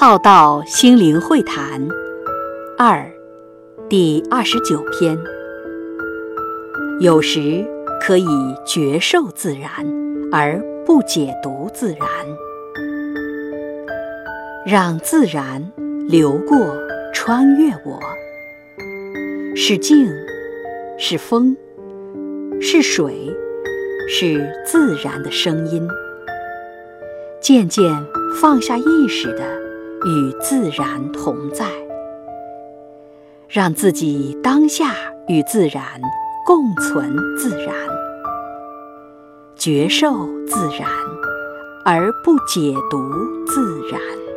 浩道心灵会谈。二第二十九篇，有时可以觉受自然，而不解读自然，让自然流过、穿越我，是静，是风，是水，是自然的声音，渐渐放下意识的。与自然同在，让自己当下与自然共存，自然觉受自然，而不解读自然。